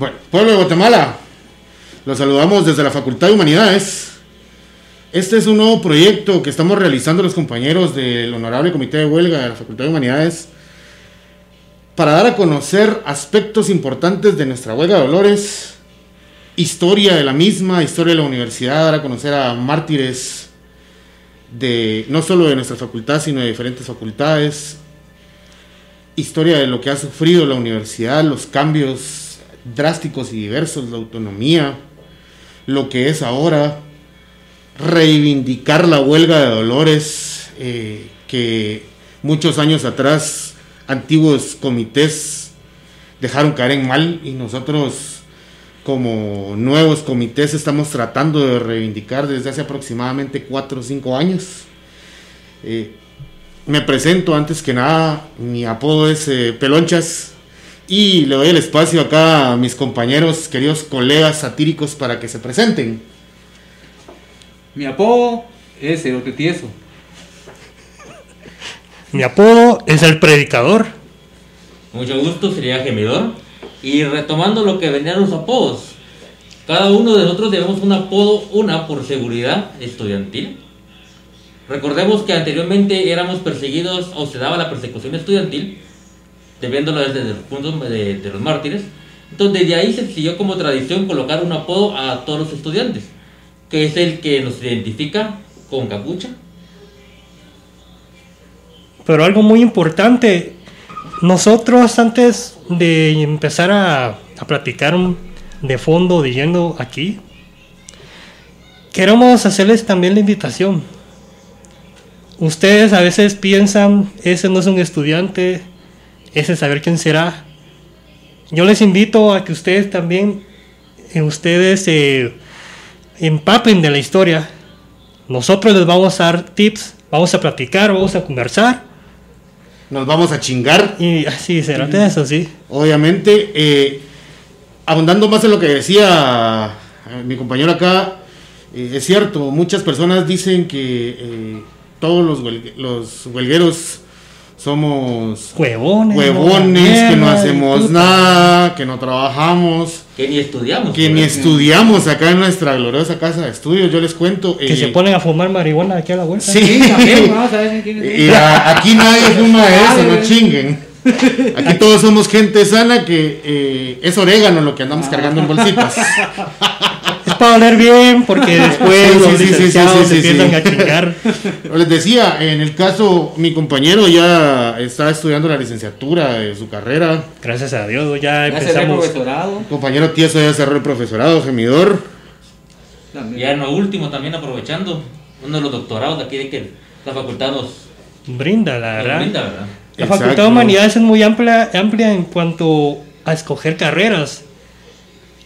Bueno, pueblo de Guatemala, los saludamos desde la Facultad de Humanidades. Este es un nuevo proyecto que estamos realizando los compañeros del Honorable Comité de Huelga de la Facultad de Humanidades para dar a conocer aspectos importantes de nuestra huelga de dolores, historia de la misma, historia de la universidad, dar a conocer a mártires de no solo de nuestra facultad, sino de diferentes facultades, historia de lo que ha sufrido la universidad, los cambios drásticos y diversos, la autonomía, lo que es ahora, reivindicar la huelga de dolores eh, que muchos años atrás antiguos comités dejaron caer en mal y nosotros como nuevos comités estamos tratando de reivindicar desde hace aproximadamente 4 o 5 años. Eh, me presento antes que nada, mi apodo es eh, Pelonchas, y le doy el espacio acá a mis compañeros, queridos colegas satíricos, para que se presenten. Mi apodo es Erote Tieso. Mi apodo es el predicador. Mucho gusto, sería Gemidor. Y retomando lo que venían los apodos, cada uno de nosotros debemos un apodo, una por seguridad estudiantil. Recordemos que anteriormente éramos perseguidos o se daba la persecución estudiantil viéndolo desde el punto de, de, los mártires. Entonces, de ahí se siguió como tradición colocar un apodo a todos los estudiantes, que es el que nos identifica con capucha. Pero algo muy importante, nosotros antes de empezar a, a platicar de fondo, de yendo aquí, queremos hacerles también la invitación. Ustedes a veces piensan, ese no es un estudiante, ese saber quién será. Yo les invito a que ustedes también, eh, ustedes se empapen de la historia. Nosotros les vamos a dar tips, vamos a platicar, vamos a conversar. Nos vamos a chingar. Y así será eso, sí. Obviamente, eh, abundando más en lo que decía eh, mi compañero acá, es cierto, muchas personas dicen que todos los, los huelgueros somos huevones, huevones que no hacemos nada, que no trabajamos, que ni estudiamos, que ni estudiamos acá en nuestra gloriosa casa de estudios. Yo les cuento que se eh, ponen a fumar marihuana aquí a la vuelta. Sí, y aquí nadie fuma eso, no chinguen. Aquí todos somos gente sana que eh, es orégano lo que andamos cargando en bolsitas. para oler bien, porque después los sí, licenciados empiezan a chingar. Les decía, en el caso, mi compañero ya está estudiando la licenciatura de su carrera. Gracias a Dios, ya empezamos. profesorado. Compañero Tieso ya cerró el profesorado, gemidor. Ya en lo último, también aprovechando, uno de los doctorados de aquí de que la facultad nos brinda, la verdad. La facultad de humanidades es muy amplia, amplia en cuanto a escoger carreras.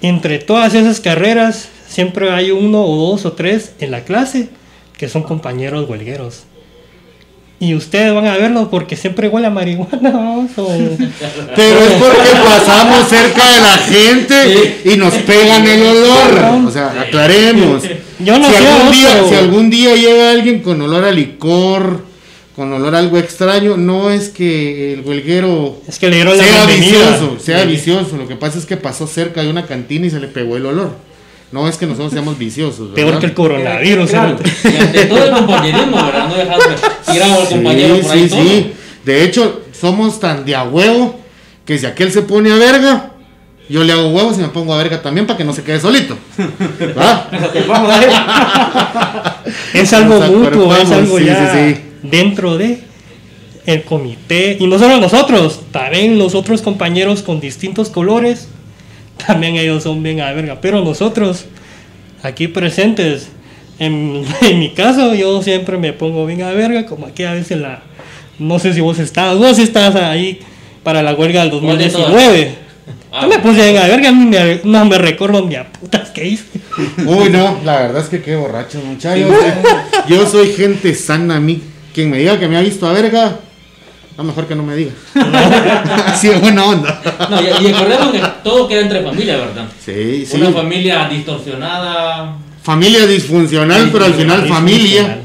Entre todas esas carreras siempre hay uno o dos o tres en la clase que son compañeros huelgueros. Y ustedes van a verlo porque siempre huele a marihuana. Pero es porque pasamos cerca de la gente y nos pegan el olor. O sea, aclaremos. Yo no si, algún día, si algún día llega alguien con olor a licor, con olor a algo extraño, no es que el huelguero es que le sea vicioso, sea vicioso. Lo que pasa es que pasó cerca de una cantina y se le pegó el olor. No es que nosotros seamos viciosos. Peor que el coronavirus. Claro. De todo el compañerismo, ¿verdad? No dejar ir a un compañero por ahí. Sí, sí. De hecho, somos tan de a huevo que si aquel se pone a verga, yo le hago huevos y me pongo a verga también para que no se quede solito. ¿Va? es algo mutuo, es algo ya dentro de el comité. Y no solo nosotros, también los otros compañeros con distintos colores también ellos son bien a verga. Pero nosotros, aquí presentes, en, mi caso, yo siempre me pongo bien a verga, como aquí a veces la. No sé si vos estás, vos estás ahí para la huelga del 2019. Ah, yo me puse bien a verga, no me recuerdo ni a putas que hice. Uy, no, la verdad es que qué borracho, muchachos. Yo soy gente sana, a mí. Quien me diga que me ha visto a verga, no, mejor que no me diga. sí, buena onda. No, y, recordemos que todo queda entre familia, ¿verdad? Sí, sí. Una familia distorsionada. Familia disfuncional, pero al final familia.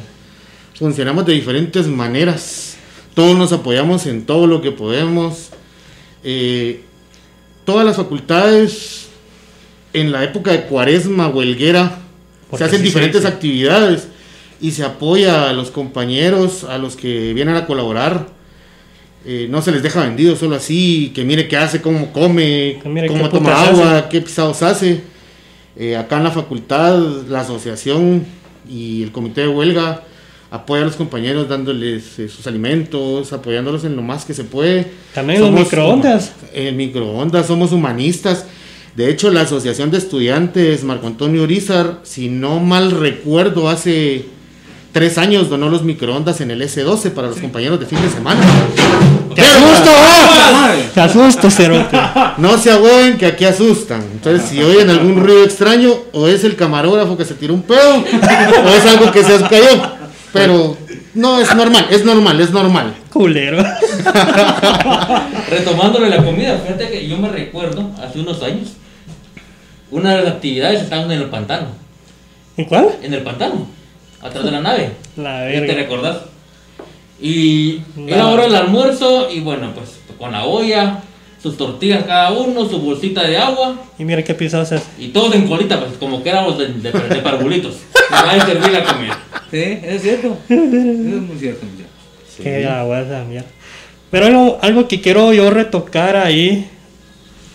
Funcionamos de diferentes maneras. Todos nos apoyamos en todo lo que podemos. Eh, todas las facultades en la época de cuaresma huelguera se hacen diferentes actividades y se apoya a los compañeros, a los que vienen a colaborar. Eh, no se les deja vendido solo así, que mire qué hace, cómo come, cómo toma agua, qué pisados hace. Eh, acá en la facultad, la asociación y el comité de huelga apoya a los compañeros dándoles eh, sus alimentos, apoyándolos en lo más que se puede. También los microondas. En microondas, somos humanistas. De hecho, la Asociación de Estudiantes Marco Antonio Urizar, si no mal recuerdo, hace tres años donó los microondas en el S12 para los compañeros de fin de semana. ¡Te asusto! ¡Te asusto, Cerote! No se agüen que aquí asustan. Entonces, si oyen algún ruido extraño, o es el camarógrafo que se tiró un pedo, o es algo que se cayó. Pero no, es normal, es normal, es normal. Culero. Retomándole la comida, fíjate que yo me recuerdo, hace unos años, una de las actividades estaban en el pantano. ¿En cuál? En el pantano, atrás de la nave. La verga. ¿Te recordás? Y era hora del almuerzo y bueno, pues con la olla, sus tortillas cada uno, su bolsita de agua. Y mira qué pisados es. Y todos en colita, pues como que éramos de, de, de. Y a servir la comida. Sí, es cierto. Eso es muy cierto. Qué agua esa mierda. Pero algo, algo que quiero yo retocar ahí.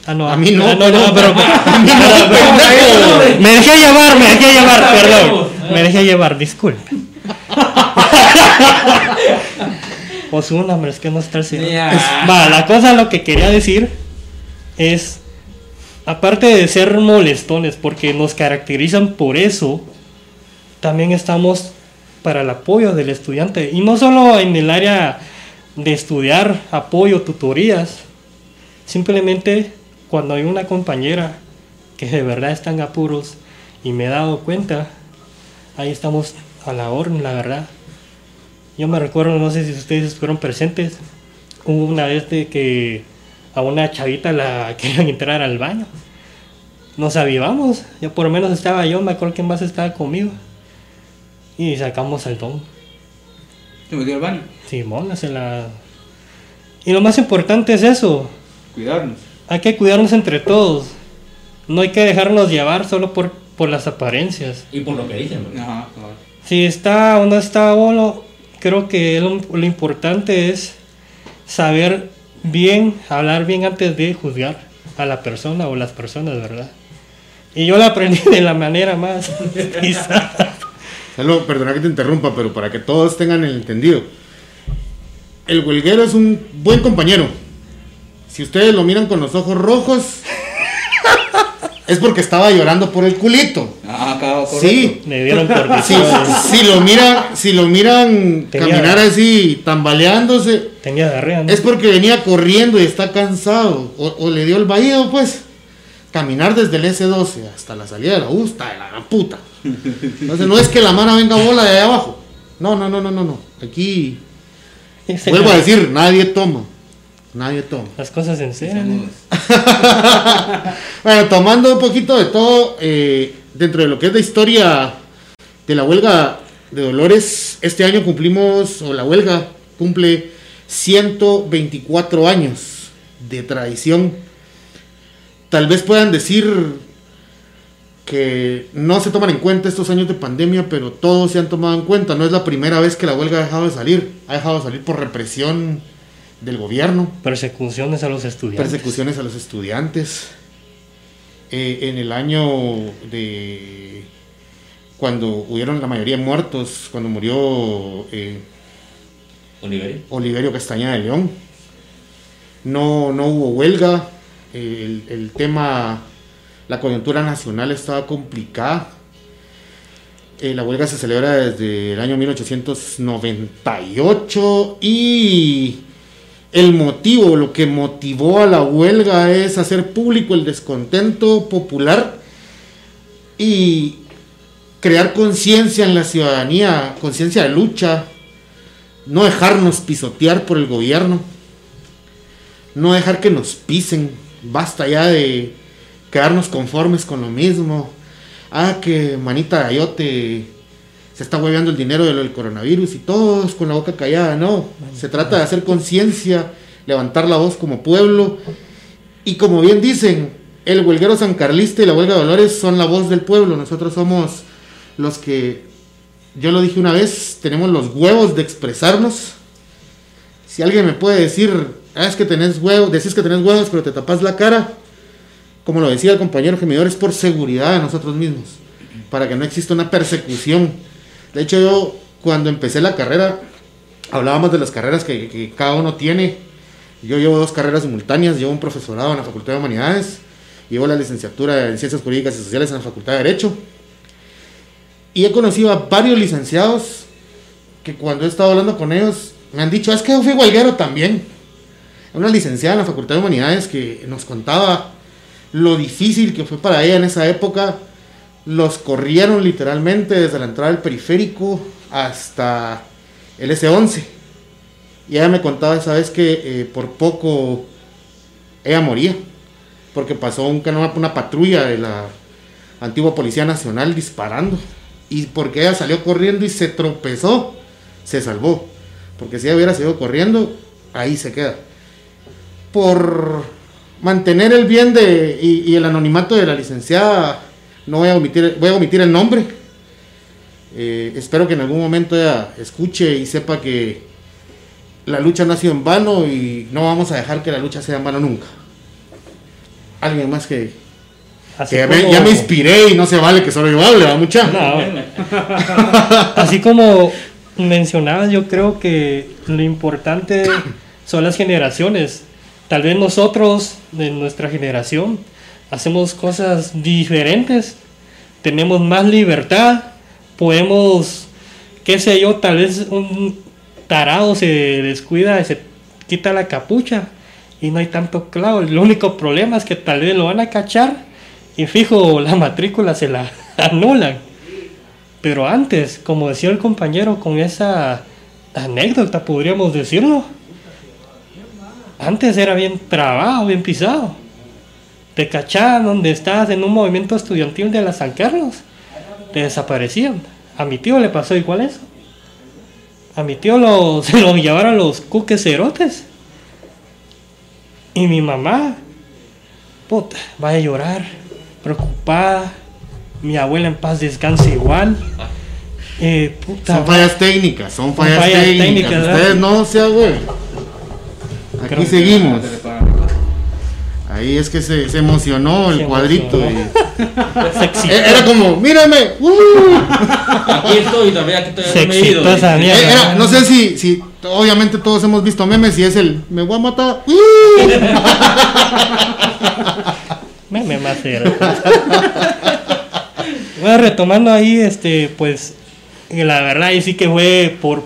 Ah, no, A mí no, ah, no, no, pero- a mí no, me dejé llevar, me dejé llevar, perdón. Me dejé llevar, disculpe. Pues una, hombre, es que no está el cielo. Ya. Va, la cosa lo que quería decir es, aparte de ser molestones, porque nos caracterizan por eso, también estamos para el apoyo del estudiante. Y no solo en el área de estudiar, apoyo, tutorías, simplemente cuando hay una compañera que de verdad está en apuros y me he dado cuenta, ahí estamos a la orden, la verdad. Yo me recuerdo, no sé si ustedes estuvieron presentes, hubo una vez de que a una chavita la querían entrar al baño. Nos avivamos, yo por lo menos estaba yo, me acuerdo que más estaba conmigo. Y sacamos al don. Se metió al baño. Simón, se la... Y lo más importante es eso, Cuidarnos. hay que cuidarnos entre todos. No hay que dejarnos llevar solo por, por las apariencias. Y por lo que dicen, cabal. Si está o no está bueno, creo que lo, lo importante es saber bien, hablar bien antes de juzgar a la persona o las personas, ¿verdad? Y yo lo aprendí de la manera más. Solo, perdona que te interrumpa, pero para que todos tengan el entendido. El huelguero es un buen compañero. Si ustedes lo miran con los ojos rojos, es porque estaba llorando por el culito. Ah. Sí, Me dieron por si, si lo miran, si lo miran Tenía- caminar así, tambaleándose, Tenía diarrea, ¿no? es porque venía corriendo y está cansado. O, o le dio el vaído, pues. Caminar desde el S12 hasta la salida de la U está de la gran puta. Entonces no es que la mano venga bola de ahí abajo. No, no, no, no, no, no. Aquí, vuelvo a decir, nadie toma. Nadie toma. Las cosas en serio. Bueno, tomando un poquito de todo, eh, dentro de lo que es la historia de la huelga de Dolores, este año cumplimos, o la huelga cumple 124 años de tradición. Tal vez puedan decir que no se toman en cuenta estos años de pandemia, pero todos se han tomado en cuenta. No es la primera vez que la huelga ha dejado de salir. Ha dejado de salir por represión del gobierno Persecuciones a los estudiantes. persecuciones a los estudiantes. Eh, en el año de cuando hubieron la mayoría muertos, cuando murió eh, Oliverio. Oliverio Castañeda de León, no, no hubo huelga. Eh, el, el tema, la coyuntura nacional estaba complicada. Eh, la huelga se celebra desde el año 1898 y el motivo, lo que motivó a la huelga es hacer público el descontento popular y crear conciencia en la ciudadanía, conciencia de lucha, no dejarnos pisotear por el gobierno, no dejar que nos pisen, basta ya de quedarnos conformes con lo mismo. Ah, que manita Ayote se está hueveando el dinero de lo del coronavirus y todos con la boca callada, no. Se trata de hacer conciencia, levantar la voz como pueblo y como bien dicen, el huelguero San Carlista y la huelga de Dolores son la voz del pueblo. Nosotros somos los que, yo lo dije una vez, tenemos los huevos de expresarnos. Si alguien me puede decir, ah, es que tenés huevos, decís que tenés huevos, pero te tapas la cara, como lo decía el compañero gemidor, es por seguridad de nosotros mismos, para que no exista una persecución. De hecho, yo cuando empecé la carrera, hablábamos de las carreras que, cada uno tiene. Yo llevo dos carreras simultáneas, llevo un profesorado en la Facultad de Humanidades, llevo la licenciatura en Ciencias Jurídicas y Sociales en la Facultad de Derecho. Y he conocido a varios licenciados que cuando he estado hablando con ellos me han dicho, es que yo fui huelguero también. Una licenciada en la Facultad de Humanidades que nos contaba lo difícil que fue para ella en esa época. Los corrieron literalmente desde la entrada del periférico hasta el S11. Y ella me contaba esa vez que eh, por poco ella moría, porque pasó un, una patrulla de la antigua Policía Nacional disparando. Y porque ella salió corriendo y se tropezó, se salvó. Porque si ella hubiera seguido corriendo, ahí se queda. Por mantener el bien de, y, el anonimato de la licenciada, no voy a omitir, voy a omitir el nombre. Eh, espero que en algún momento ella escuche y sepa que la lucha no ha sido en vano y no vamos a dejar que la lucha sea en vano nunca. Alguien más que, ya me inspiré y no se vale que solo yo hable, ¿va mucha? Así como mencionabas, yo creo que lo importante son las generaciones. Tal vez nosotros, de nuestra generación, hacemos cosas diferentes, tenemos más libertad, podemos, qué sé yo, tal vez un tarado se descuida y se quita la capucha y no hay tanto clavo. El único problema es que tal vez lo van a cachar y fijo, la matrícula se la anulan. Pero antes, como decía el compañero con esa anécdota, podríamos decirlo, antes era bien trabado, bien pisado. Te cachaban donde estabas en un movimiento estudiantil de la San Carlos, te desaparecían. A mi tío le pasó igual eso. A mi tío lo, se lo llevaron los cuques cerotes. Y mi mamá, puta, va a llorar preocupada. Mi abuela en paz descansa igual. Eh, son fallas técnicas, son fallas, técnicas. Ustedes no se güey. Aquí seguimos. Ahí es que se, se emocionó el cuadrito. Y... Era como, mírame. Uh. Aquí estoy, todavía aquí estoy me he ido. Era, no sé si, si, obviamente todos hemos visto memes y es el, me voy a matar. Uh. me más bueno, retomando ahí, este, pues, la verdad, ahí sí que fue por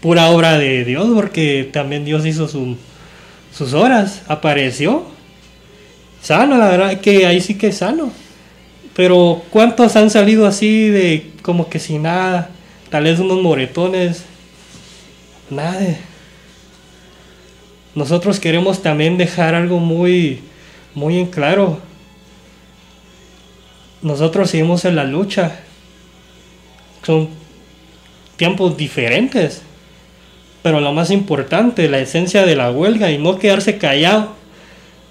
pura obra de Dios, porque también Dios hizo sus horas, apareció. Sano, la verdad que ahí sí que es sano. Pero ¿cuántos han salido así de como que sin nada? Tal vez unos moretones. Nada. Nosotros queremos también dejar algo muy, muy en claro nosotros seguimos en la lucha. Son tiempos diferentes. Pero lo más importante, la esencia de la huelga y no quedarse callado,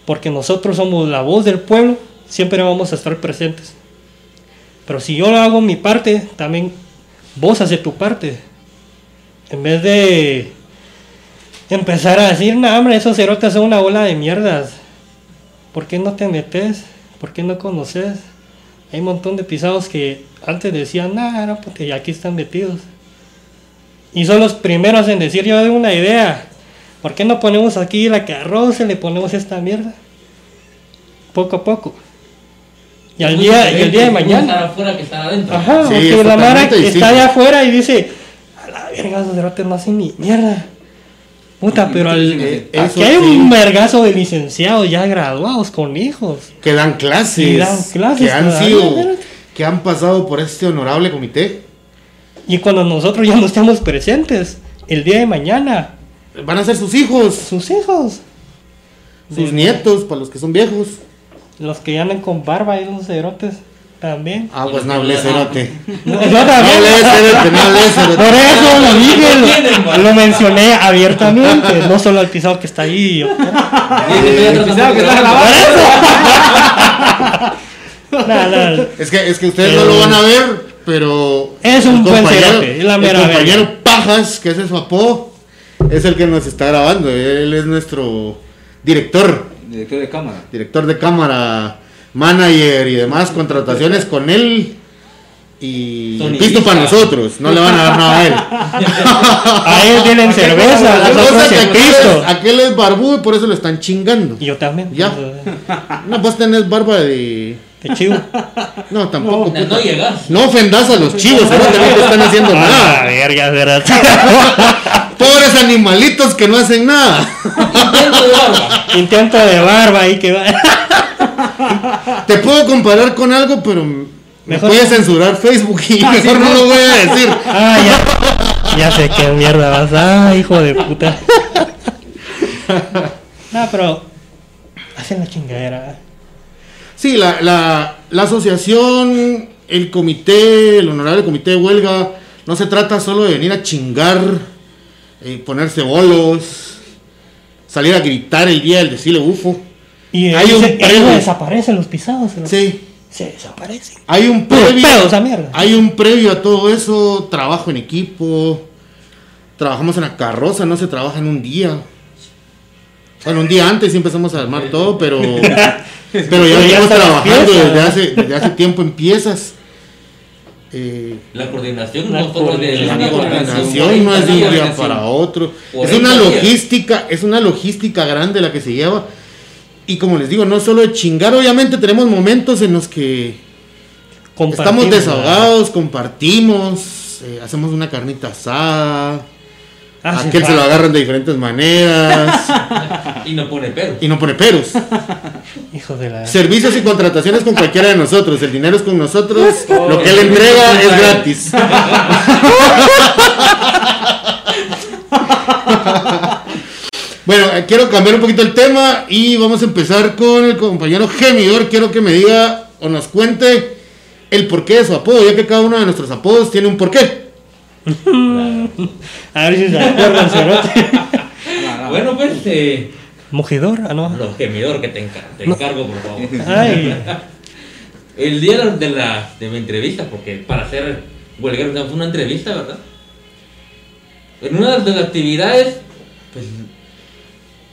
porque nosotros somos la voz del pueblo, siempre vamos a estar presentes. Pero si yo hago mi parte, también vos haces tu parte. En vez de empezar a decir, no, hombre, esos cerotes son una bola de mierdas. ¿Por qué no te metes? ¿Por qué no conoces? Hay un montón de pisados que antes decían, nada, no, porque aquí están metidos. Y son los primeros en decir, yo de una idea. ¿Por qué no ponemos aquí la carroza y le ponemos esta mierda? Poco a poco. Y al día, y el día de mañana. Afuera que estar adentro. Ajá, porque la Mara está allá afuera y dice, a la verga, esos derrotes no hacen ni mierda. Puta, pero al, aquí hay un vergazo de licenciados ya graduados con hijos. Que dan clases. dan clases. Que han sido, que han pasado por este honorable comité. Y cuando nosotros ya no estamos presentes, el día de mañana. Van a ser sus hijos. Sus hijos. Sus nietos, para los que son viejos. Los que andan con barba y unos cerotes. También. Ah, pues no hablé cerote. No, también. No hablé cerote, no hablé cerote. Por eso lo dije, lo, mencioné abiertamente, no solo al pisado que está ahí. el pisado que está grabando. No, no. Es que, es que ustedes no lo van a ver, pero. Es un el buen compañero- cerote, es la el mera compañero verga. Pajas, que es su apodo, es el que nos está grabando. Él es nuestro director, Director de cámara. director de cámara, manager y demás contrataciones con él. Y Sonidista. visto para nosotros, no le van a dar nada a él. A él tienen cerveza, La cosa nosotros es que en aquel, es, Cristo. aquel es barbudo y por eso lo están chingando. Y yo también. Ya. No, vos tenés barba de. Qué chivo. No, tampoco. No, puta. no llegas. No ofendas a los chivos, ahora que no te están haciendo Ah, nada. verga, ¿verdad? Pobres animalitos que no hacen nada. Intento de barba. Intento de barba ahí que va. Te puedo comparar con algo, pero me Mejor voy a censurar Facebook y mejor no lo voy a decir. Ah, ya. Ya sé qué mierda vas. Ah, hijo de puta. No, pero. Hacen la chingadera. Sí, la, la, la asociación, el comité, el honorable comité de huelga, no se trata solo de venir a chingar, eh, ponerse bolos, salir a gritar el día del desfile bufo. Y Hay ahí, un premio. desaparecen los pisados. Sí, se desaparecen. hay un previo. pedo esa mierda. Hay un previo a todo eso, trabajo en equipo, trabajamos en la carroza, no se trabaja en un día. Bueno, un día antes sí empezamos a armar todo, pero, pero ya las trabajando desde hace, desde hace tiempo en piezas. Eh, La coordinación La no solo es de coordinación. un la día para otro. coordinación no es de un día para otro. Es 40 una logística, es una logística grande la que se lleva. Y como les digo, no solo de chingar, obviamente tenemos momentos en los que estamos desahogados, compartimos, eh, hacemos una carnita asada. Ah, sí, aquel se lo agarran de diferentes maneras Y no pone pero. y no pone peros. Hijo de la. Servicios y contrataciones con cualquiera de nosotros. El dinero es con nosotros. Lo que él entrega es gratis. Bueno, eh, quiero cambiar un poquito el tema y vamos a empezar con el compañero Gemidor. Quiero que me diga o nos cuente el porqué de su apodo, ya que cada uno de nuestros apodos tiene un porqué. A ver si se acuerdan, cerote. Bueno, pues, eh, Mojidor, ah, no. los gemidor que te, encar- te encargo, por favor. Ay, El día de la de mi entrevista, porque para ser huelguero fue una entrevista, ¿verdad? En una de las actividades, pues,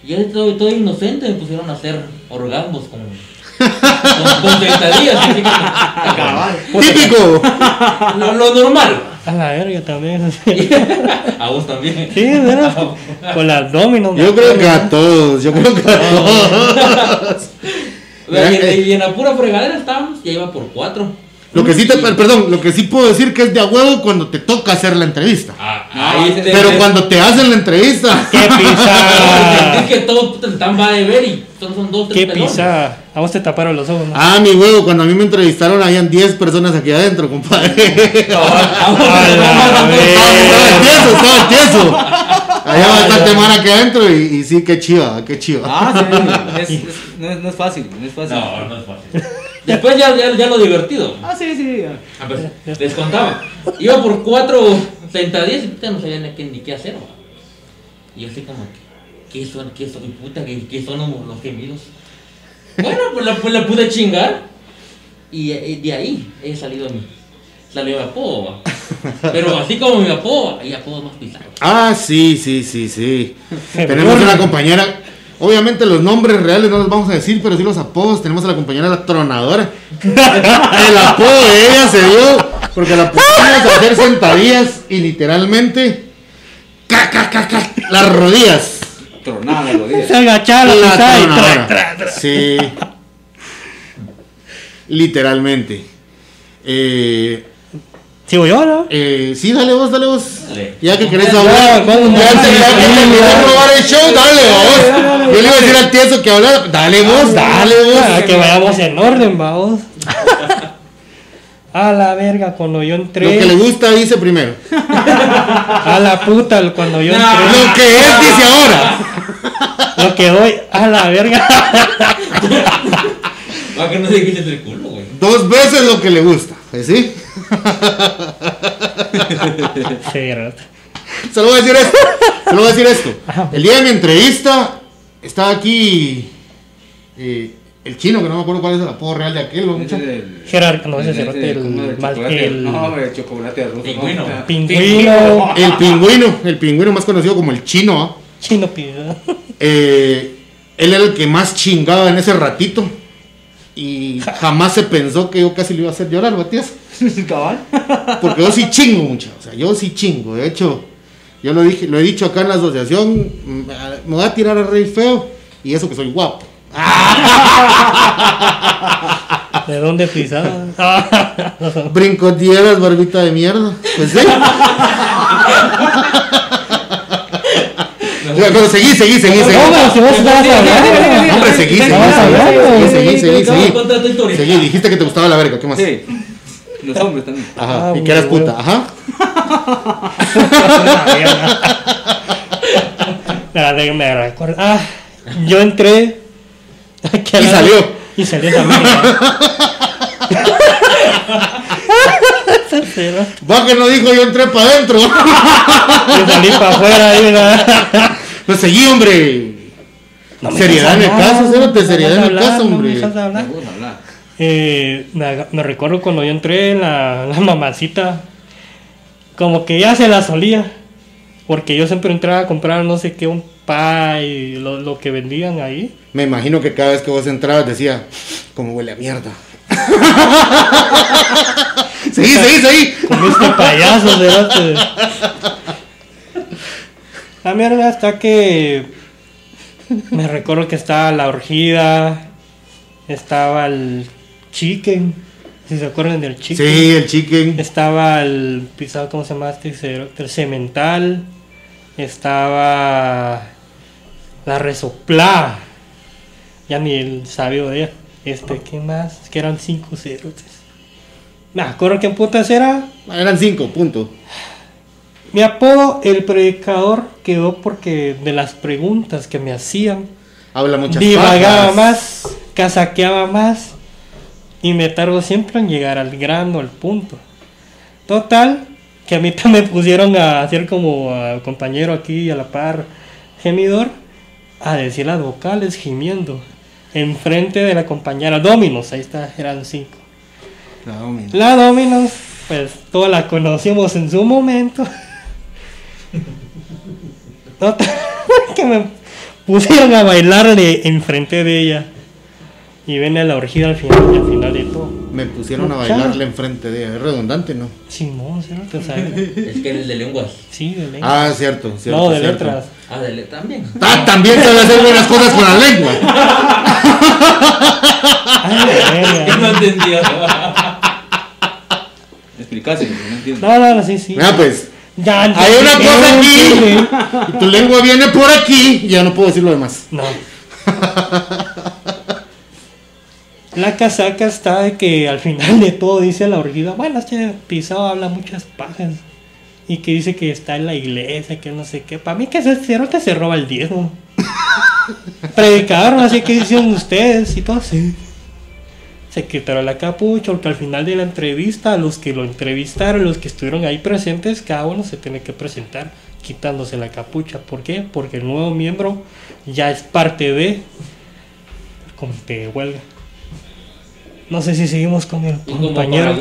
ya estoy todo inocente, me pusieron a hacer orgasmos con, con, con sentadillas, así como- ¡Típico! lo, lo normal. a la verga también. A vos también. Sí, ¿verdad? Con las dominos. Yo creo que a todos, yo creo que a todos. Y en, y en la pura fregadera estábamos, ya iba por cuatro. Lo que sí te, perdón, lo que sí puedo decir que es de a huevo cuando te toca hacer la entrevista. Ah, No, ahí te- Pero te- cuando te hacen la entrevista, ¡Qué pisada! Es que todo puta, están va de ver y solo son dos, tres ¡Qué pisada! A vos te taparon los ojos, ¿no? ah, mi huevo, cuando a mí me entrevistaron habían 10 personas aquí adentro, compadre. La estaba tieso. Había bastante man aquí adentro y, y sí, qué chiva, qué chiva. Ah, sí. Es, es- no, es, no es fácil, no es fácil. No, no es fácil. Después ya, ya, ya lo divertido. Ah, sí, sí. Ah, pues, les contaba. Iba por cuatro sentadillas y puta, no sabía ni qué, ni qué hacer. Y yo así como, que, ¿qué son, qué son, puta, qué, qué son los, los gemidos? Bueno, pues la, pues la pude chingar. Y eh, de ahí he salido mi, salió mi apodo. Pero así como mi apodo, hay apodos más pisados. Ah, sí, sí, sí, sí. Tenemos una compañera. Obviamente los nombres reales no los vamos a decir, pero sí los apodos. Tenemos a la compañera la tronadora. El apodo de ella se dio porque la pusimos a hacer sentadillas y literalmente ca, ca, ca, ca, las rodillas. Tronada las rodillas. Se agachaba la tronadora. tra, tra. Sí. Literalmente. Eh, ¿Sigo yo, no? eh, sí, dale vos, dale vos. Dale. Ya que querés Ya, hablar. vamos, Ya, ya ya. el show, dale vos. Yo le iba a decir al tieso que hablara. Dale vos, dale Ah, vos. que vayamos en orden, vamos. A la verga, cuando yo Lo entré. que le gusta dice primero. A la puta, cuando yo No. entré. Lo que es dice ahora. Lo que doy, a la verga. Para que no se quite el culo, güey. Dos veces lo que le gusta. ¿eh, ¿Sí? Solo voy a decir esto. Solo voy a decir esto. El día de mi entrevista estaba aquí eh, el chino, que no me acuerdo cuál es el apodo real de aquel. ¿no? El- Gerard, no, ese cerote, el, chocolate- el No, el chocolate ruso. Pingüino. ¿no? Pingüino. El pingüino, el pingüino más conocido como el chino. ¿ah? chino pido. Eh, él era el que más chingaba en ese ratito. Y jamás se pensó que yo casi le iba a hacer llorar, Matías. Cabal. Porque yo sí chingo mucho, o sea, yo sí chingo. De hecho, yo lo dije, lo he dicho acá en la asociación, mm, me voy a tirar a rey feo y eso que soy guapo. ¿De dónde pisaba? Brincotieras, barbita de mierda. Pues sí. Pero seguí, seguí, seguí, seguí. No, pero si vos estabas hablando. Hombre, seguí, seguí, seguí, seguí, seguí. Seguí, dijiste que te gustaba la verga, ¿qué más? Sí. Los hombres también. Ajá, Ah, y que eras bueno. puta, ajá. Nada, de- me recuerdo. Ah, yo entré. Y salió. Y salió también. Va que no dijo yo entré para adentro. Yo salí para afuera ahí, ¿verdad? Pues seguí, hombre. No Seriedad en el caso, no seriedad en el caso, no me hombre. dejas. Me hablar. Eh, me, me recuerdo cuando yo entré, la, la mamacita, como que ya se la solía. Porque yo siempre entraba a comprar no sé qué, un pie, lo, lo que vendían ahí. Me imagino que cada vez que vos entrabas decía, como huele a mierda. seguí, seguí, seguí. Con este payaso, cerote. La mierda hasta que me recuerdo que estaba la orgida, estaba el chicken, si se acuerdan del chicken. Sí, el chicken. Estaba el pisado, ¿cómo se llama este? El cemental. Estaba la resoplá. Ya ni el sabio de ella. Este, ¿qué más? Es que eran cinco cerotes. Me acuerdo que en putas era. Eran cinco, punto. Mi apodo, el predicador, quedó porque de las preguntas que me hacían, Habla muchas divagaba pajas. más, casaqueaba más y me tardó siempre en llegar al grano, al punto. Total, que a mí también me pusieron a hacer como al compañero aquí a la par, gemidor, a decir las vocales gimiendo. Enfrente de la compañera Dominos, ahí está, eran cinco. No, hombre. La Dominos, pues todas la conocimos en su momento. Total, que me pusieron a bailarle enfrente de ella. Y ven a la orgía al final, y al final de todo. Me pusieron a bailarle enfrente de ella. Es redundante, ¿no? Simón, ¿sí? ¿Te sabes? Es que eres de lenguas. Sí, de ley. Ah, cierto, cierto. no, de cierto. letras. Ah, de le también. Ah, también sabe hacer buenas cosas con la lengua. Ay, no entendía. Explicase, no entiendo. No, no, no, sí, sí. Ah, pues. Ya, Hay una cosa aquí. Y tu lengua viene por aquí. Y ya no puedo decir lo demás. No. La casaca está de que al final de todo dice la orgida, bueno, este pisado habla muchas pajas. Y que dice que está en la iglesia, que no sé qué. Para mí que ese cerote se roba el diezmo. Predicador, no sé qué dicen ustedes y todo así. Se quitaron la capucha porque al final de la entrevista, los que lo entrevistaron, los que estuvieron ahí presentes, cada uno se tiene que presentar quitándose la capucha. ¿Por qué? Porque el nuevo miembro ya es parte de el comité de huelga. No sé si seguimos con el Y compañero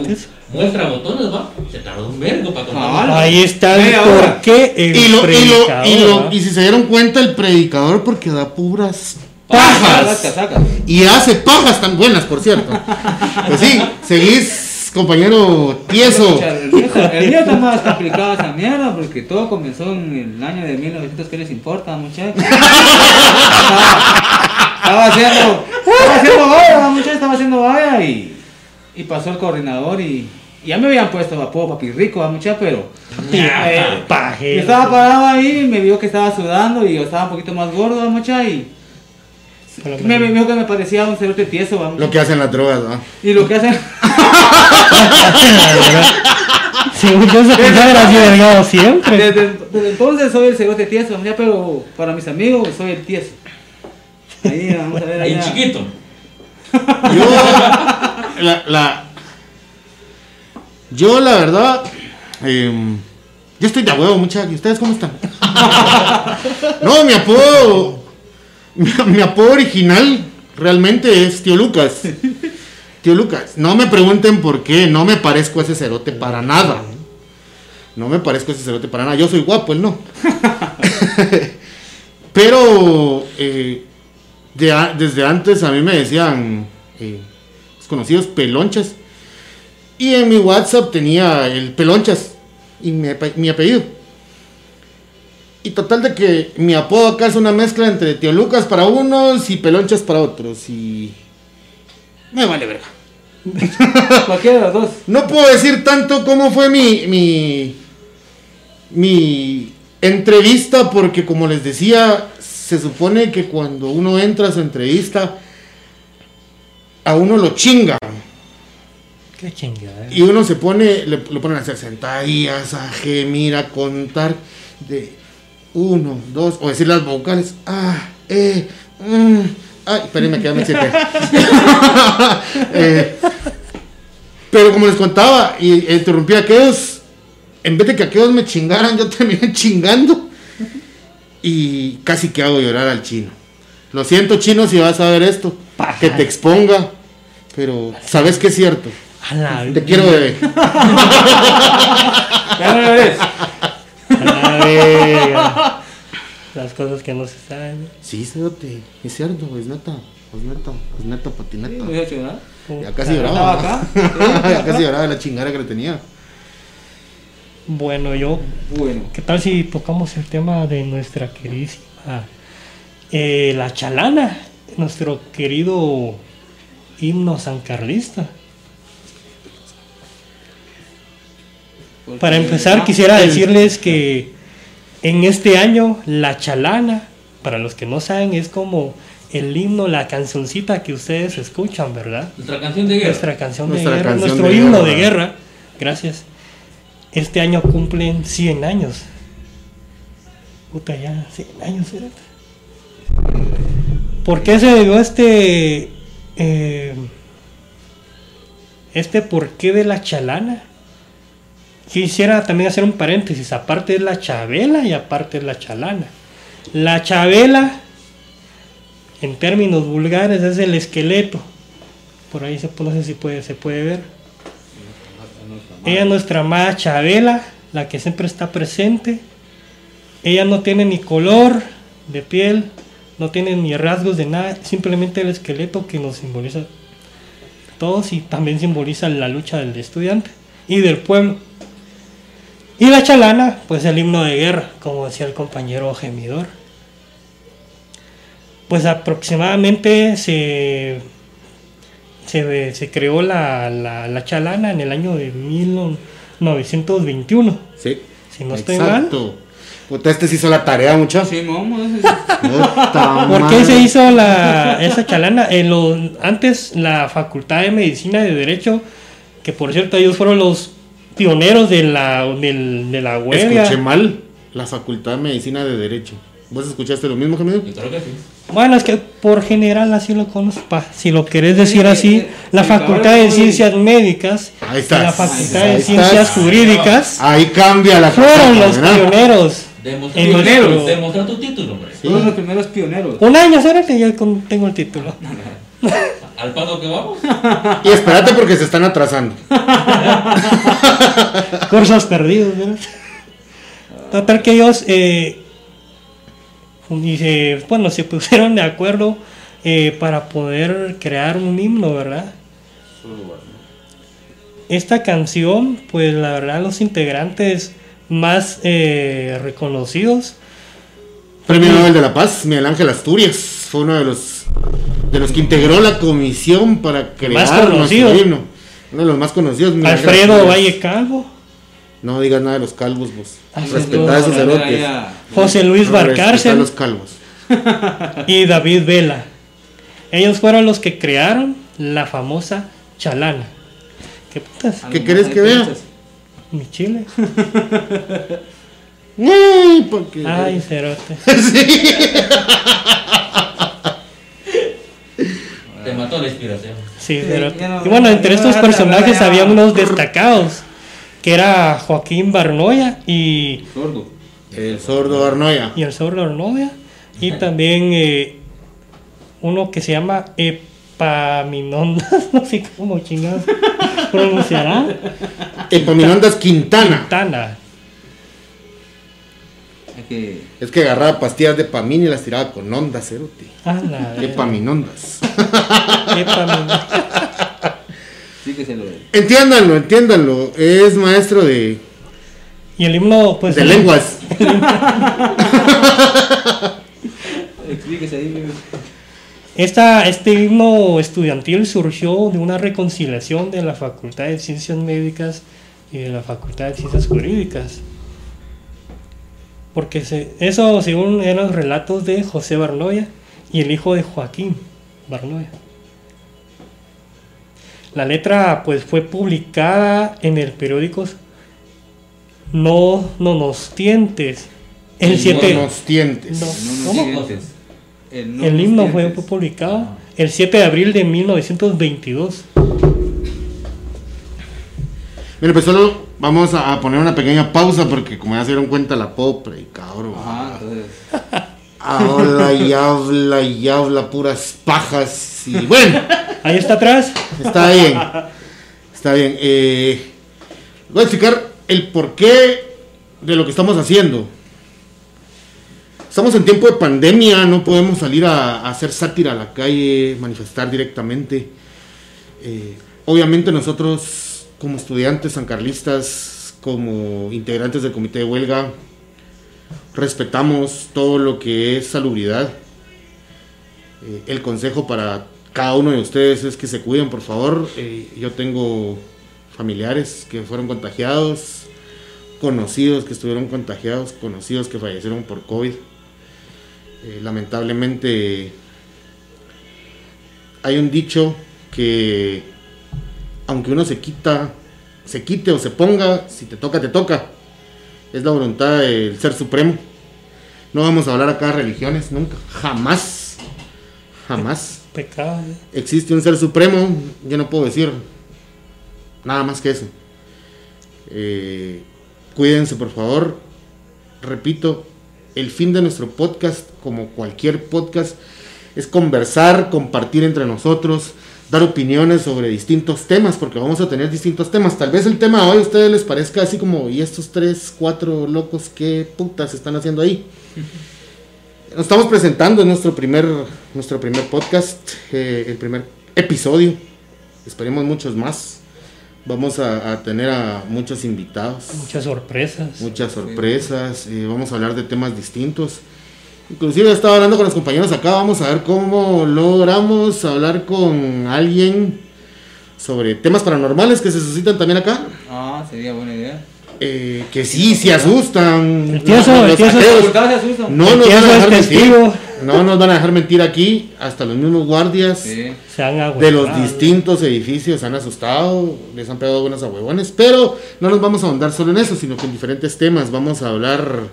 muestra botones, va. Se tardó un vergo para Ah, contar. Ahí está el por qué el Y, lo, y, lo, predicador, y, lo- ¿va? y si se dieron cuenta, el predicador porque da puras pajas. Y hace pajas tan buenas, por cierto. Pues sí, seguís, compañero tieso. El mío, está más complicado esa mierda porque todo comenzó en el año de 1900. ¿Qué les importa, muchachos? estaba haciendo, estaba haciendo valla, muchachos, estaba haciendo valla y, y pasó el coordinador y, y ya me habían puesto apodo papi rico, muchachos, pero Ya, eh, yo estaba parado ahí y me vio que estaba sudando y yo estaba un poquito más gordo, muchachos, y Pero me, me vio que me parecía un cerote tieso, ¿va, Lo que hacen las drogas, ¿no? y lo que hacen. Según yo se pensaba así delgado siempre. Desde, desde entonces soy el cerote tieso, ya, pero para mis amigos soy el tieso. Ahí vamos a ver Ahí chiquito. Yo, la, la- yo la verdad, em, yo estoy de huevo, muchachos. ¿Y ustedes cómo están? no, mi apodo, mi, mi apodo original, realmente es tío Lucas. Tío Lucas, no me pregunten por qué, no me parezco a ese cerote para nada. No me parezco a ese cerote para nada. Yo soy guapo, él no. Pero eh, desde antes a mí me decían eh, conocidos pelonchas. Y en mi WhatsApp tenía el pelonchas y mi, mi apellido. Y total de que mi apodo acá es una mezcla entre tío Lucas para unos y pelonchas para otros. Y me vale verga. Cualquiera de los dos. No puedo decir tanto cómo fue mi, mi, mi entrevista, porque como les decía, se supone que cuando uno entra a su entrevista, a uno lo chinga. Qué chingada. Y uno se pone, le, lo ponen a hacer sentadillas, a gemir, a contar de uno, dos, o decir las vocales. Ah, eh, mm, Ay, espérenme, que ya me eh, pero como les contaba, y interrumpí a aquellos, en vez de que aquellos me chingaran, yo terminé chingando. Y casi que hago llorar al chino. Lo siento, chino, si vas a ver esto. Que te exponga. Pero, ¿sabes que es cierto? te quiero, bebé. Las cosas que no se saben. Sí, cerote, es cierto, es neta, es neta, es neta, patineta. ya casi lloraba. Acá? ya casi lloraba de la chingada que le tenía. Bueno, yo. Bueno. ¿Qué tal si tocamos el tema de nuestra queridísima eh, La Chalana? Nuestro querido himno sancarlista. Para empezar, quisiera decirles que en este año, la chalana, para los que no saben, es como el himno, la cancioncita que ustedes escuchan, ¿verdad? Nuestra canción de guerra. Nuestra canción de guerra, nuestro himno de guerra. Gracias. Este año cumplen 100 años. Puta, ya, 100 años. ¿Por qué se dio este. Eh, este porqué de la chalana? Quisiera también hacer un paréntesis, aparte es la chabela y aparte es la chalana. La chabela, en términos vulgares, es el esqueleto. Por ahí se, no sé si puede, se puede ver. Ella es nuestra amada chabela, la que siempre está presente. Ella no tiene ni color de piel, no tiene ni rasgos de nada, simplemente el esqueleto que nos simboliza todos y también simboliza la lucha del estudiante y del pueblo. Y la chalana, pues el himno de guerra, como decía el compañero gemidor. Pues aproximadamente se, se, creó la, chalana en el año de 1921. Sí. Si no estoy Exacto. mal. este se hizo la tarea, mucho. Sí, vamos. ¿Por qué se hizo la, esa chalana? En lo, antes la Facultad de Medicina y de Derecho, que por cierto ellos fueron los pioneros de la, de la huelga. Escuché mal la Facultad de Medicina de Derecho. ¿Vos escuchaste lo mismo, Camilo? Bueno, es que por general así lo conozco. Si lo querés decir así, la Facultad de Ciencias Médicas Ahí está. la Facultad de Ciencias Jurídicas Ahí cambia la fueron los pioneros. pioneros. Demostrar tu título, hombre. Fueron los primeros pioneros. Un año, ¿sabes? Que ya tengo el título. ¿Al paso que vamos? Y espérate porque se están atrasando. Cursos perdidos, ¿verdad? Total que ellos, eh, bueno, se pusieron de acuerdo eh, para poder crear un himno, ¿verdad? Esta canción, pues la verdad los integrantes más eh, reconocidos. Premio Nobel de la Paz, Miguel Ángel Asturias, fue uno de los de los que integró la comisión para crear nuestro himno. Uno de los más conocidos. Alfredo Valle Calvo. No digas nada de los calvos, vos. Respetad a esos erotes. José Luis Barcárcel. los calvos. y David Vela. Ellos fueron los que crearon la famosa chalana. ¿Qué putas? ¿Qué querés que vea? Mi chile. Ay, porque... Ay, cerote. sí. Te mató la inspiración. Sí, pero... y bueno, entre estos personajes había unos destacados, que era Joaquín Barnoya y... Sordo. El sordo Barnoya. Y el sordo Barnoya. Y también eh, uno que se llama Epaminondas, no sé cómo chingados pronunciará. Epaminondas Quintana. Quintana. Es que agarraba pastillas de pamina y las tiraba con ondas, Cerote. Ah, la Epaminondas. Epaminondas. Sí que se lo Entiéndanlo, entiéndanlo. Es maestro de, Y el himno, pues. de lenguas. Explíquese ahí. Esta, este himno estudiantil surgió de una reconciliación de la Facultad de Ciencias Médicas y de la Facultad de Ciencias Jurídicas. Porque se- eso, según eran los relatos de José Barnoya y el hijo de Joaquín Barnoya. La letra pues fue publicada en el periódico No Nonostientes el 7 Monostientes. No. No, ¿Cómo? no siguientes. El, no el himno fue publicado el 7 de abril de 1922. Mire, pues solo vamos a poner una pequeña pausa porque como ya se dieron cuenta la puedo predicador. Ajá, entonces. Habla y habla y habla puras pajas. Y bueno, Ahí está atrás. está bien. Está bien. Eh, voy a explicar el porqué de lo que estamos haciendo. Estamos en tiempo de pandemia, no podemos salir a, hacer sátira a la calle, manifestar directamente. Eh, obviamente nosotros como estudiantes sancarlistas, como integrantes del comité de huelga, respetamos todo lo que es salubridad. Eh, el consejo para cada uno de ustedes es que se cuiden, por favor. Eh, yo tengo familiares que fueron contagiados, conocidos que estuvieron contagiados, conocidos que fallecieron por COVID. Eh, lamentablemente hay un dicho que aunque uno se quita, se quite o se ponga, si te toca, te toca. Es la voluntad del Ser Supremo. No vamos a hablar acá de religiones, nunca, jamás, jamás. Pecado. ¿eh? Existe un Ser Supremo, yo no puedo decir nada más que eso. Eh, cuídense, por favor. Repito, el fin de nuestro podcast, como cualquier podcast, es conversar, compartir entre nosotros, dar opiniones sobre distintos temas, porque vamos a tener distintos temas. Tal vez el tema de hoy a ustedes les parezca así como, ¿y estos tres, cuatro locos qué putas están haciendo ahí? Nos estamos presentando en nuestro primer, nuestro primer podcast, eh, el primer episodio. Esperemos muchos más. Vamos a, a tener a muchos invitados, Muchas sorpresas. muchas sorpresas. eh, vamos a hablar de temas distintos. Inclusive estaba hablando con los compañeros acá. Vamos a ver cómo logramos hablar con alguien sobre temas paranormales que se suscitan también acá. Ah, sería buena idea. Eh, que sí, se asustan. El tieso, no nos van a dejar mentir. No nos van a dejar mentir aquí. Hasta los mismos guardias Sí. Se han de los distintos edificios se han asustado, les han pegado buenos ahuevones. Pero no nos vamos a ahondar solo en eso, sino que en diferentes temas. Vamos a hablar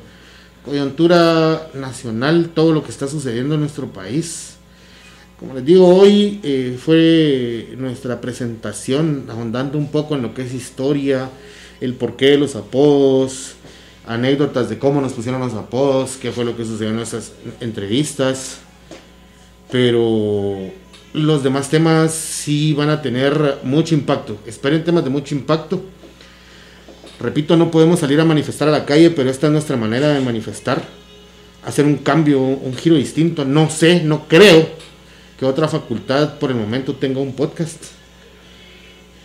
coyuntura nacional, todo lo que está sucediendo en nuestro país. Como les digo, hoy eh, fue nuestra presentación ahondando un poco en lo que es historia, el porqué de los apodos, anécdotas de cómo nos pusieron los apodos, qué fue lo que sucedió en nuestras entrevistas. Pero los demás temas sí van a tener mucho impacto. Esperen temas de mucho impacto. Repito, no podemos salir a manifestar a la calle, pero esta es nuestra manera de manifestar. Hacer un cambio, un giro distinto. No sé, no creo que otra facultad por el momento tenga un podcast.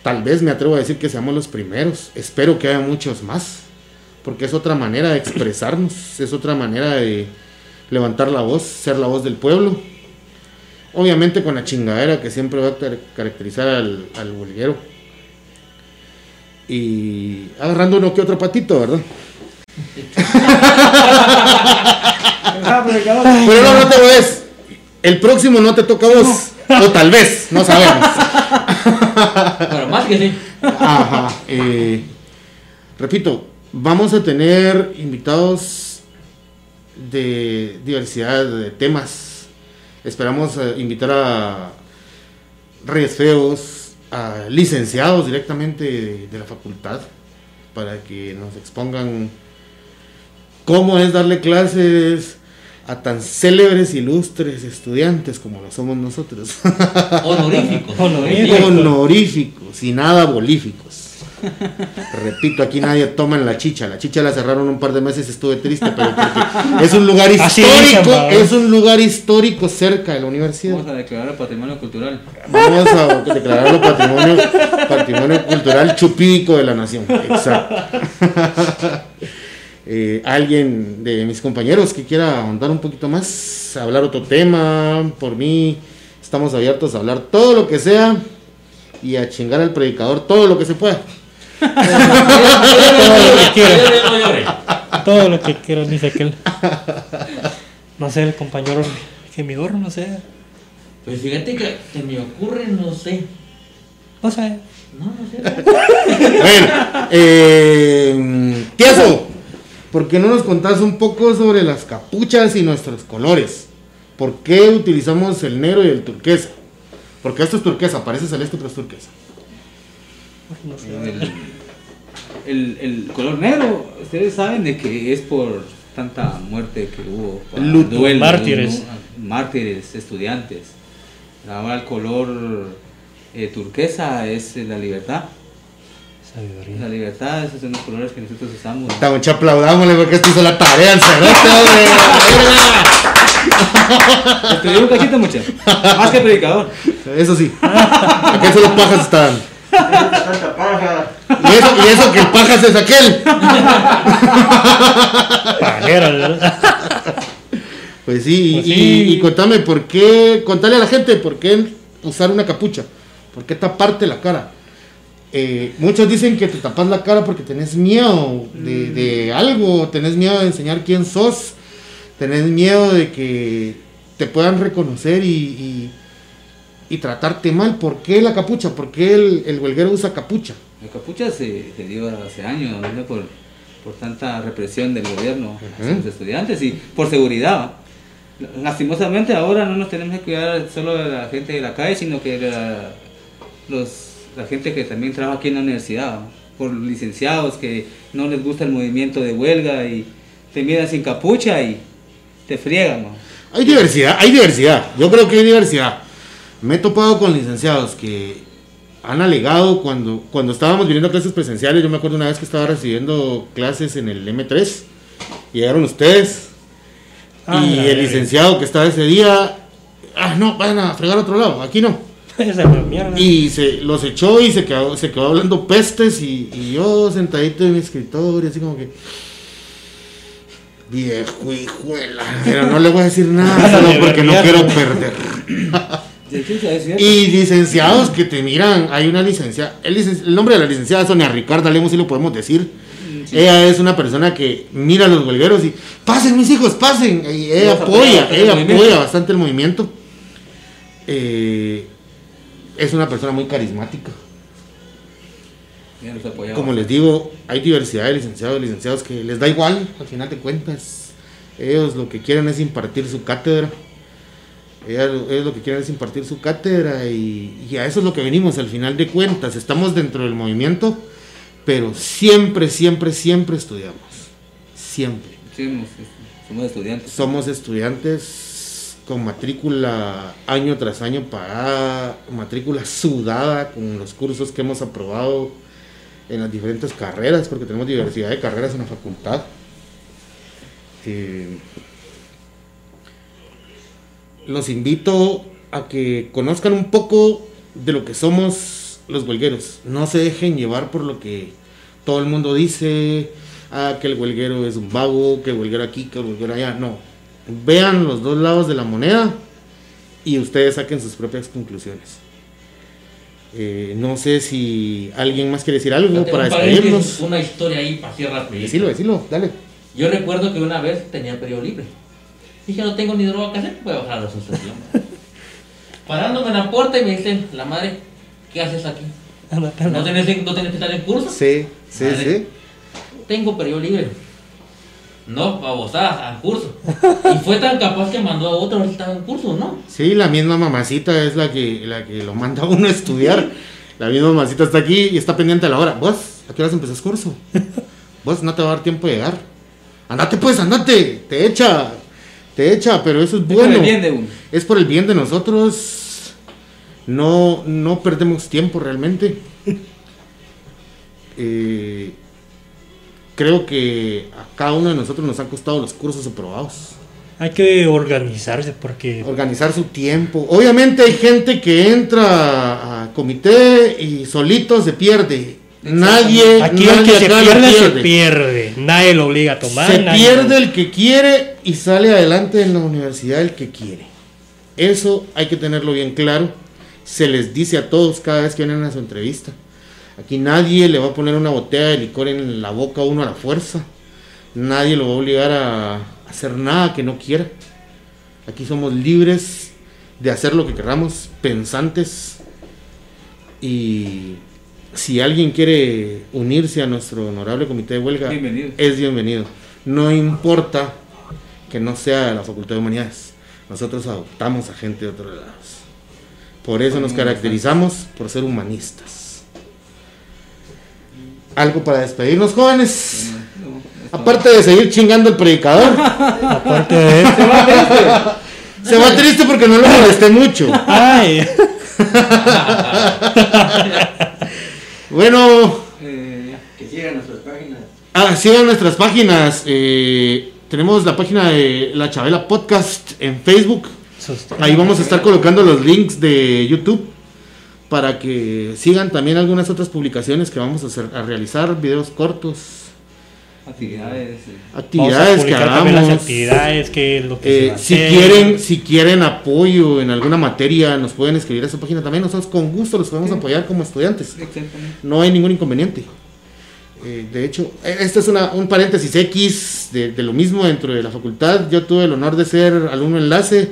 Tal vez me atrevo a decir que seamos los primeros. Espero que haya muchos más. Porque es otra manera de expresarnos. Es otra manera de levantar la voz, ser la voz del pueblo. Obviamente con la chingadera que siempre va a car- caracterizar al, al bolillero. Y agarrando uno que otro patito, ¿verdad? Pero no, no te ves. El próximo no te toca a vos. O tal vez, no sabemos. Eh, repito, vamos a tener invitados de diversidad de temas. Esperamos eh, invitar a Reyes Feos, a licenciados directamente de la facultad, para que nos expongan cómo es darle clases, a tan célebres, ilustres estudiantes como lo somos nosotros. Honoríficos. Honoríficos. Honoríficos y nada bolíficos. Repito, aquí nadie toma en la chicha. La chicha la cerraron un par de meses, estuve triste, pero porque es un lugar histórico, es un lugar histórico cerca de la universidad. Vamos a declarar patrimonio cultural. Vamos a declararlo patrimonio, patrimonio cultural chupídico de la nación. Exacto. Eh, alguien de mis compañeros que quiera ahondar un poquito más, hablar otro tema, por mí estamos abiertos a hablar todo lo que sea y a chingar al predicador todo lo que se pueda. Todo lo que quiera. Todo lo que quiera, dice aquel. No sé, el compañero gemidor, no sé. Pues fíjate que se me ocurre, no sé. No sé. No, no sé. Bueno, eh, Tieso, ¿por qué no nos contás un poco sobre las capuchas y nuestros colores? ¿Por qué utilizamos el negro y el turquesa? Porque esto es turquesa, parece celeste, pero es turquesa. No sé. El, el, el color negro, ustedes saben de que es por tanta muerte que hubo. Luto. Mártires. ¿no? Mártires, estudiantes. Ahora el color eh, turquesa es la libertad. Sabiduría. La libertad, esos son los colores que nosotros usamos. Esta mucha aplaudámosle porque este hizo la tarea, el cerote, hombre. Estudié un cachito mucho. Más que predicador. Eso sí. Aquí solo pajas están. Tanta paja. Y eso, y eso que el pajas es aquel. Pajero, ¿verdad? Pues sí, Pues y, sí. y contame por qué, contale a la gente por qué usar una capucha, por qué taparte la cara. Eh, muchos dicen que te tapas la cara porque tenés miedo de, de algo, tenés miedo de enseñar quién sos, tenés miedo de que te puedan reconocer y, y- y tratarte mal. ¿Por qué la capucha? ¿Por qué el, el huelguero usa capucha? La capucha se, se dio hace años ¿no? por, por tanta represión del gobierno hacia los estudiantes y por seguridad. Lastimosamente ahora no nos tenemos que cuidar solo de la gente de la calle, sino que de la, los, la gente que también trabaja aquí en la universidad, por licenciados que no les gusta el movimiento de huelga y te miran sin capucha y te friegan. Hay diversidad, hay diversidad. Yo creo que hay diversidad. Me he topado con licenciados que han alegado cuando, cuando estábamos viniendo a clases presenciales. Yo me acuerdo una vez que estaba recibiendo clases en el M3. y Llegaron ustedes. Ah, y el licenciado que estaba ese día. Ah, no, vayan a fregar a otro lado. Aquí no. Esa mierda. Y se los echó y se quedó, se quedó hablando pestes. Y, y yo sentadito en mi escritorio, así como que. Viejo hijuela. Pero no le voy a decir nada solo porque no quiero perder. Y licenciados que te miran, hay una licenciada, el, licen- el nombre de la licenciada es Sonia Ricarda Lemos, si lo podemos decir. Ella es una persona que mira a los huelgueros y pasen mis hijos, pasen. Y ella apoya, ella apoya bastante el movimiento. Eh, es una persona muy carismática. Como les digo, hay diversidad de licenciados, licenciados que les da igual, al final de cuentas. Ellos lo que quieren es impartir su cátedra. Ellos, ellos lo que quieren es impartir su cátedra y, y a eso es lo que venimos al final de cuentas. Estamos dentro del movimiento, pero siempre, siempre, siempre estudiamos. Siempre. Sí, somos estudiantes. Somos estudiantes con matrícula año tras año pagada, matrícula sudada con los cursos que hemos aprobado en las diferentes carreras, porque tenemos diversidad de carreras en la facultad. Eh, los invito a que conozcan un poco de lo que somos los huelgueros. No se dejen llevar por lo que todo el mundo dice, ah, que el huelguero es un vago, que el huelguero aquí, que el huelguero allá. No. Vean los dos lados de la moneda y ustedes saquen sus propias conclusiones. Eh, no sé si alguien más quiere decir algo para despedirnos. Una historia ahí para así rápido. Decilo, decilo, dale. Yo recuerdo que una vez tenía periodo libre. Dije, no tengo ni droga que hacer, voy a bajar a la asociación. Parándome en la puerta y me dicen, la madre, ¿qué haces aquí? ¿No tenés, no tenés que estar en curso? Sí, sí, sí. Tengo periodo libre. No, babosada, al curso. Y fue tan capaz que mandó a otro a ver si estaba en curso, ¿no? Sí, la misma mamacita es la que, la que lo manda a uno a estudiar. La misma mamacita está aquí y está pendiente a la hora. Vos, ¿a qué horas empezás curso? Vos no te va a dar tiempo de llegar. Andate pues, andate, te echa. te echa, pero eso es Es por bueno. el bien de uno. Es por el bien de nosotros. No, no perdemos tiempo realmente. Eh, creo que a cada uno de nosotros nos han costado los cursos aprobados. Hay que organizarse porque Organizar su tiempo. Obviamente hay gente que entra a comité y solito se pierde. Nadie, aquí el nadie que se pierde se pierde. Nadie lo obliga a tomar. Se pierde lo- el que quiere y sale adelante en la universidad el que quiere. Eso hay que tenerlo bien claro. Se les dice a todos cada vez que vienen a su entrevista. Aquí nadie le va a poner una botella de licor en la boca a uno a la fuerza. Nadie lo va a obligar a hacer nada que no quiera. Aquí somos libres de hacer lo que queramos, pensantes. Y si alguien quiere unirse a nuestro honorable comité de huelga, Bienvenido. es bienvenido. No importa que no sea de la Facultad de Humanidades. Nosotros adoptamos a gente de otros lados. Por eso nos caracterizamos por ser humanistas. Algo para despedirnos, jóvenes. Aparte de seguir chingando el predicador, Aparte de eso. se va triste porque no lo molesté mucho. Ay, Bueno, Eh. Que sigan nuestras páginas. Ah, sigan nuestras páginas. eh, tenemos la página de La Chabela Podcast en Facebook. Ahí vamos a estar colocando los links de YouTube para que sigan también algunas otras publicaciones que vamos a, hacer, a realizar, videos cortos, Actividades. eh. Actividades que las hagamos. actividades, que es lo que Eh, si hacer. quieren, si quieren apoyo en alguna materia, nos pueden escribir a esa página también. Nosotros con gusto los podemos Sí. apoyar como estudiantes. Exactamente. No hay ningún inconveniente. Eh, de hecho, este es una- un paréntesis X de, de lo mismo dentro de la facultad. Yo tuve el honor de ser alumno enlace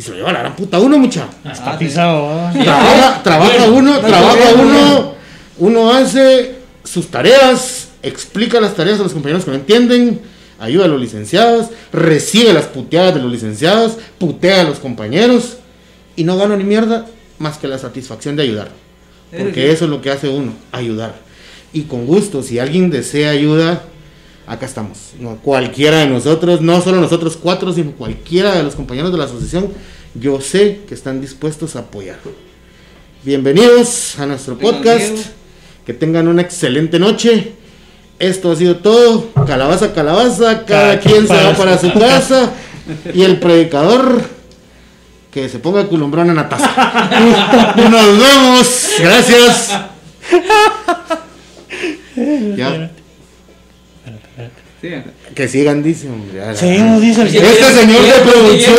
y se lo lleva la gran puta uno, mucha. Está sí. pisado. Trabaja, trabaja uno, trabaja uno, uno hace sus tareas, explica las tareas a los compañeros que no entienden, ayuda a los licenciados, recibe las puteadas de los licenciados, putea a los compañeros y no gana ni mierda más que la satisfacción de ayudar. Porque eso es lo que hace uno, ayudar. Y con gusto, si alguien desea ayuda, acá estamos. No, cualquiera de nosotros, no solo nosotros cuatro, sino cualquiera de los compañeros de la asociación, yo sé que están dispuestos a apoyar. Bienvenidos a nuestro podcast. Que tengan una excelente noche. Esto ha sido todo. Calabaza, calabaza. Cada Cada quien se va para su casa. Y el predicador que se ponga culumbrón en la taza. Nos vemos. Gracias. Ya, Sí, que sigan, dice, hombre. Seguimos, dice el Este señor de producción.